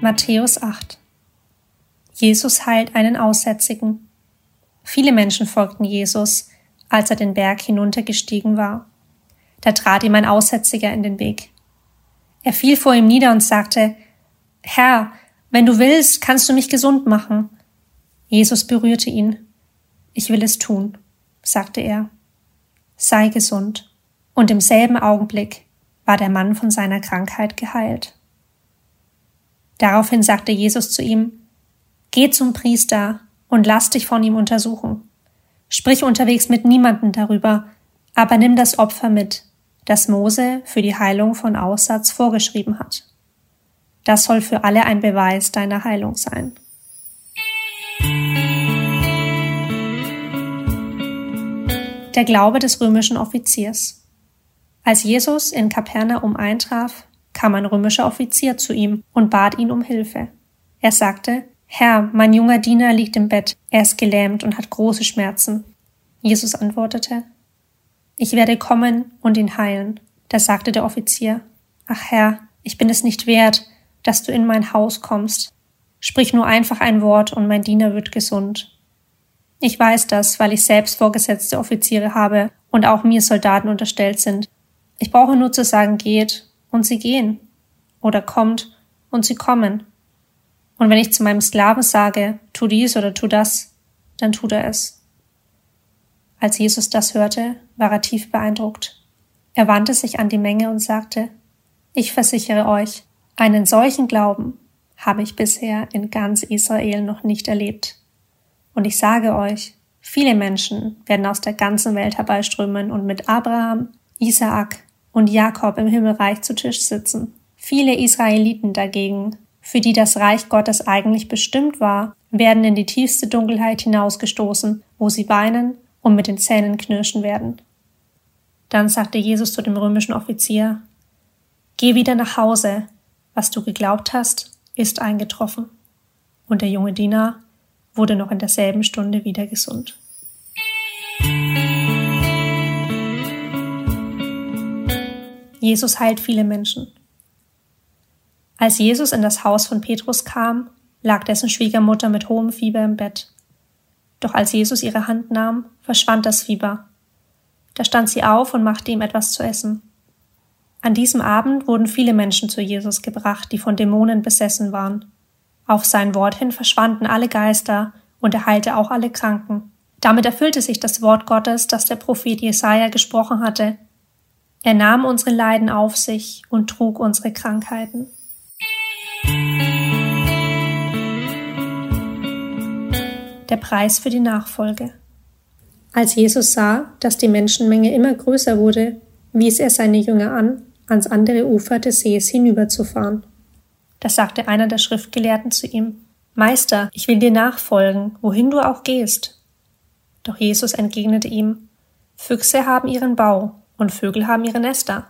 Matthäus 8 Jesus heilt einen Aussätzigen. Viele Menschen folgten Jesus, als er den Berg hinuntergestiegen war. Da trat ihm ein Aussätziger in den Weg. Er fiel vor ihm nieder und sagte, Herr, wenn du willst, kannst du mich gesund machen. Jesus berührte ihn. Ich will es tun, sagte er. Sei gesund. Und im selben Augenblick war der Mann von seiner Krankheit geheilt. Daraufhin sagte Jesus zu ihm, Geh zum Priester und lass dich von ihm untersuchen. Sprich unterwegs mit niemandem darüber, aber nimm das Opfer mit, das Mose für die Heilung von Aussatz vorgeschrieben hat. Das soll für alle ein Beweis deiner Heilung sein. Der Glaube des römischen Offiziers. Als Jesus in Kapernaum eintraf, kam ein römischer Offizier zu ihm und bat ihn um Hilfe. Er sagte, Herr, mein junger Diener liegt im Bett, er ist gelähmt und hat große Schmerzen. Jesus antwortete, Ich werde kommen und ihn heilen. Da sagte der Offizier, Ach Herr, ich bin es nicht wert, dass du in mein Haus kommst. Sprich nur einfach ein Wort und mein Diener wird gesund. Ich weiß das, weil ich selbst vorgesetzte Offiziere habe und auch mir Soldaten unterstellt sind. Ich brauche nur zu sagen, geht, und sie gehen. Oder kommt, und sie kommen. Und wenn ich zu meinem Sklaven sage, tu dies oder tu das, dann tut er es. Als Jesus das hörte, war er tief beeindruckt. Er wandte sich an die Menge und sagte, ich versichere euch, einen solchen Glauben habe ich bisher in ganz Israel noch nicht erlebt. Und ich sage euch, viele Menschen werden aus der ganzen Welt herbeiströmen und mit Abraham, Isaak und Jakob im Himmelreich zu Tisch sitzen. Viele Israeliten dagegen für die das Reich Gottes eigentlich bestimmt war, werden in die tiefste Dunkelheit hinausgestoßen, wo sie weinen und mit den Zähnen knirschen werden. Dann sagte Jesus zu dem römischen Offizier, Geh wieder nach Hause, was du geglaubt hast, ist eingetroffen. Und der junge Diener wurde noch in derselben Stunde wieder gesund. Jesus heilt viele Menschen. Als Jesus in das Haus von Petrus kam, lag dessen Schwiegermutter mit hohem Fieber im Bett. Doch als Jesus ihre Hand nahm, verschwand das Fieber. Da stand sie auf und machte ihm etwas zu essen. An diesem Abend wurden viele Menschen zu Jesus gebracht, die von Dämonen besessen waren. Auf sein Wort hin verschwanden alle Geister und er heilte auch alle Kranken. Damit erfüllte sich das Wort Gottes, das der Prophet Jesaja gesprochen hatte. Er nahm unsere Leiden auf sich und trug unsere Krankheiten. Der Preis für die Nachfolge. Als Jesus sah, dass die Menschenmenge immer größer wurde, wies er seine Jünger an, ans andere Ufer des Sees hinüberzufahren. Da sagte einer der Schriftgelehrten zu ihm, Meister, ich will dir nachfolgen, wohin du auch gehst. Doch Jesus entgegnete ihm, Füchse haben ihren Bau und Vögel haben ihre Nester,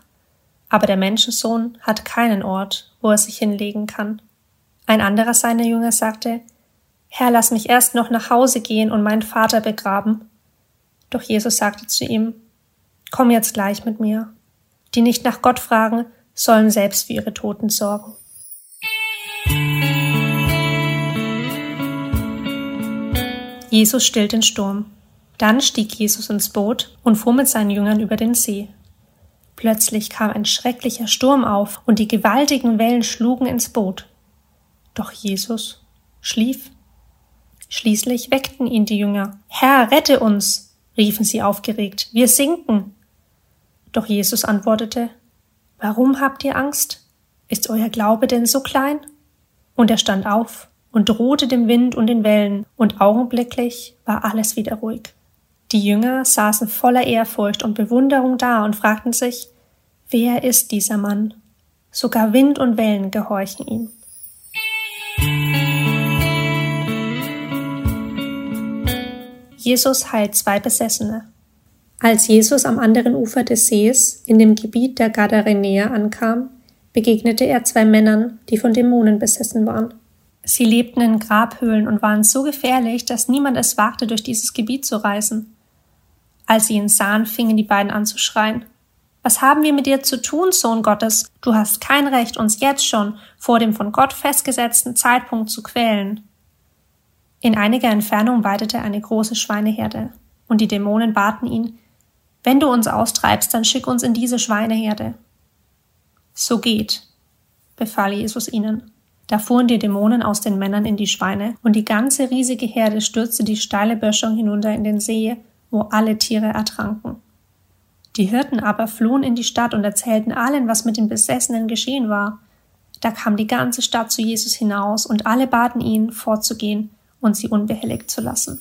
aber der Menschensohn hat keinen Ort, wo er sich hinlegen kann. Ein anderer seiner Jünger sagte, Herr, lass mich erst noch nach Hause gehen und meinen Vater begraben. Doch Jesus sagte zu ihm, Komm jetzt gleich mit mir. Die nicht nach Gott fragen, sollen selbst für ihre Toten sorgen. Jesus stillt den Sturm. Dann stieg Jesus ins Boot und fuhr mit seinen Jüngern über den See. Plötzlich kam ein schrecklicher Sturm auf und die gewaltigen Wellen schlugen ins Boot. Doch Jesus schlief. Schließlich weckten ihn die Jünger. Herr, rette uns, riefen sie aufgeregt, wir sinken. Doch Jesus antwortete, Warum habt ihr Angst? Ist euer Glaube denn so klein? Und er stand auf und drohte dem Wind und den Wellen, und augenblicklich war alles wieder ruhig. Die Jünger saßen voller Ehrfurcht und Bewunderung da und fragten sich, wer ist dieser Mann? Sogar Wind und Wellen gehorchen ihm. Jesus heilt zwei Besessene. Als Jesus am anderen Ufer des Sees in dem Gebiet der Gadarenäer ankam, begegnete er zwei Männern, die von Dämonen besessen waren. Sie lebten in Grabhöhlen und waren so gefährlich, dass niemand es wagte, durch dieses Gebiet zu reisen. Als sie ihn sahen, fingen die beiden an zu schreien. Was haben wir mit dir zu tun, Sohn Gottes? Du hast kein Recht, uns jetzt schon vor dem von Gott festgesetzten Zeitpunkt zu quälen. In einiger Entfernung weidete eine große Schweineherde, und die Dämonen baten ihn, wenn du uns austreibst, dann schick uns in diese Schweineherde. So geht, befahl Jesus ihnen. Da fuhren die Dämonen aus den Männern in die Schweine, und die ganze riesige Herde stürzte die steile Böschung hinunter in den See, wo alle Tiere ertranken. Die Hirten aber flohen in die Stadt und erzählten allen, was mit den Besessenen geschehen war. Da kam die ganze Stadt zu Jesus hinaus, und alle baten ihn, fortzugehen und sie unbehelligt zu lassen.